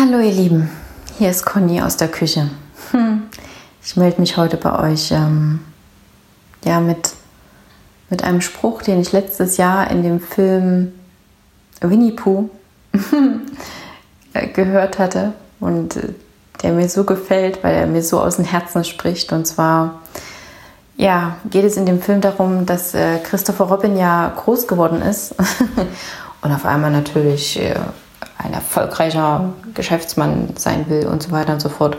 Hallo ihr Lieben, hier ist Conny aus der Küche. Hm. Ich melde mich heute bei euch ähm, ja, mit, mit einem Spruch, den ich letztes Jahr in dem Film Winnie Pooh gehört hatte und äh, der mir so gefällt, weil er mir so aus dem Herzen spricht. Und zwar ja, geht es in dem Film darum, dass äh, Christopher Robin ja groß geworden ist und auf einmal natürlich äh, ein erfolgreicher Geschäftsmann sein will und so weiter und so fort.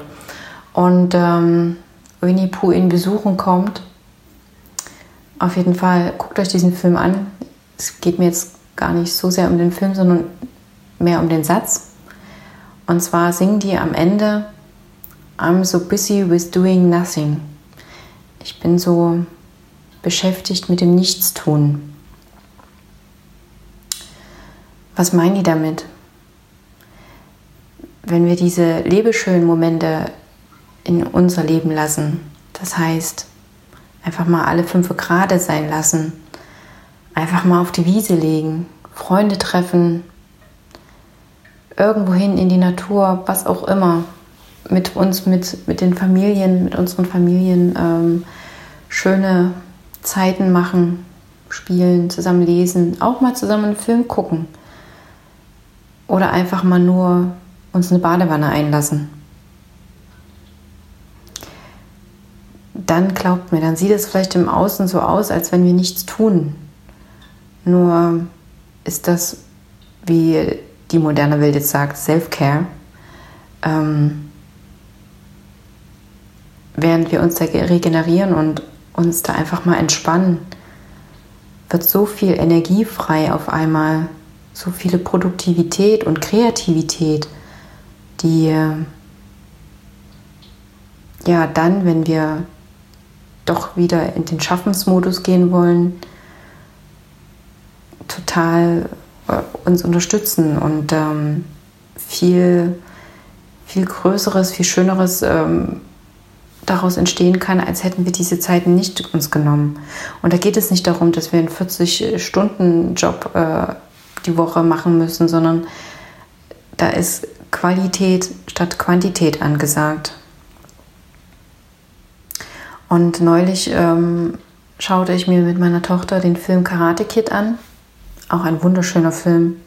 Und ähm, Winnie Pooh ihn besuchen kommt. Auf jeden Fall guckt euch diesen Film an. Es geht mir jetzt gar nicht so sehr um den Film, sondern mehr um den Satz. Und zwar singen die am Ende I'm so busy with doing nothing. Ich bin so beschäftigt mit dem Nichtstun. Was meinen die damit? Wenn wir diese lebeschönen Momente in unser Leben lassen, das heißt, einfach mal alle fünf Grade sein lassen, einfach mal auf die Wiese legen, Freunde treffen, irgendwohin in die Natur, was auch immer, mit uns, mit, mit den Familien, mit unseren Familien ähm, schöne Zeiten machen, spielen, zusammen lesen, auch mal zusammen einen Film gucken oder einfach mal nur uns eine Badewanne einlassen. Dann glaubt mir, dann sieht es vielleicht im Außen so aus, als wenn wir nichts tun. Nur ist das, wie die moderne Welt jetzt sagt, Self-Care. Ähm, während wir uns da regenerieren und uns da einfach mal entspannen, wird so viel Energie frei auf einmal, so viele Produktivität und Kreativität die ja dann, wenn wir doch wieder in den Schaffensmodus gehen wollen, total äh, uns unterstützen und ähm, viel, viel Größeres, viel Schöneres ähm, daraus entstehen kann, als hätten wir diese Zeiten nicht uns genommen. Und da geht es nicht darum, dass wir einen 40-Stunden-Job äh, die Woche machen müssen, sondern da ist Qualität statt Quantität angesagt. Und neulich ähm, schaute ich mir mit meiner Tochter den Film Karate Kid an. Auch ein wunderschöner Film.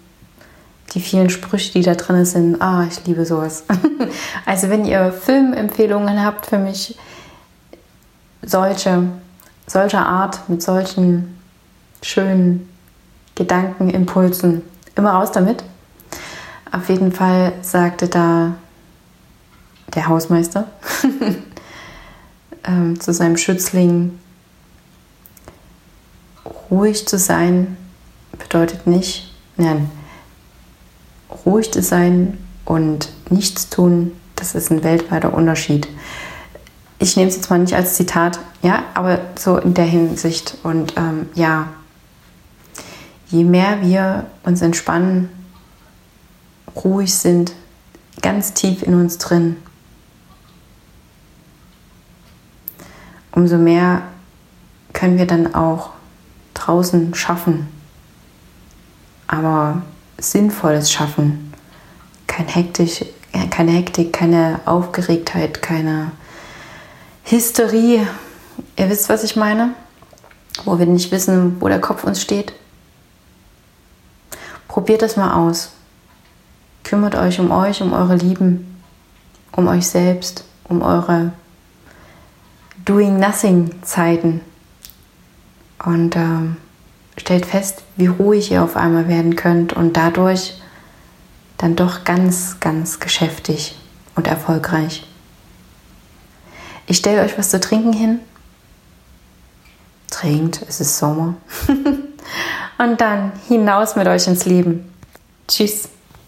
Die vielen Sprüche, die da drin sind, ah, ich liebe sowas. also wenn ihr Filmempfehlungen habt für mich, solche, solcher Art, mit solchen schönen Gedankenimpulsen, immer raus damit. Auf jeden Fall sagte da der Hausmeister ähm, zu seinem Schützling, ruhig zu sein bedeutet nicht, nein, ruhig zu sein und nichts tun, das ist ein weltweiter Unterschied. Ich nehme es jetzt mal nicht als Zitat, ja, aber so in der Hinsicht. Und ähm, ja, je mehr wir uns entspannen, ruhig sind, ganz tief in uns drin, umso mehr können wir dann auch draußen schaffen, aber sinnvolles Schaffen. Kein Hektisch, keine Hektik, keine Aufgeregtheit, keine Hysterie. Ihr wisst, was ich meine? Wo wir nicht wissen, wo der Kopf uns steht. Probiert das mal aus. Kümmert euch um euch, um eure Lieben, um euch selbst, um eure Doing Nothing Zeiten. Und ähm, stellt fest, wie ruhig ihr auf einmal werden könnt und dadurch dann doch ganz, ganz geschäftig und erfolgreich. Ich stelle euch was zu trinken hin. Trinkt, es ist Sommer. und dann hinaus mit euch ins Leben. Tschüss.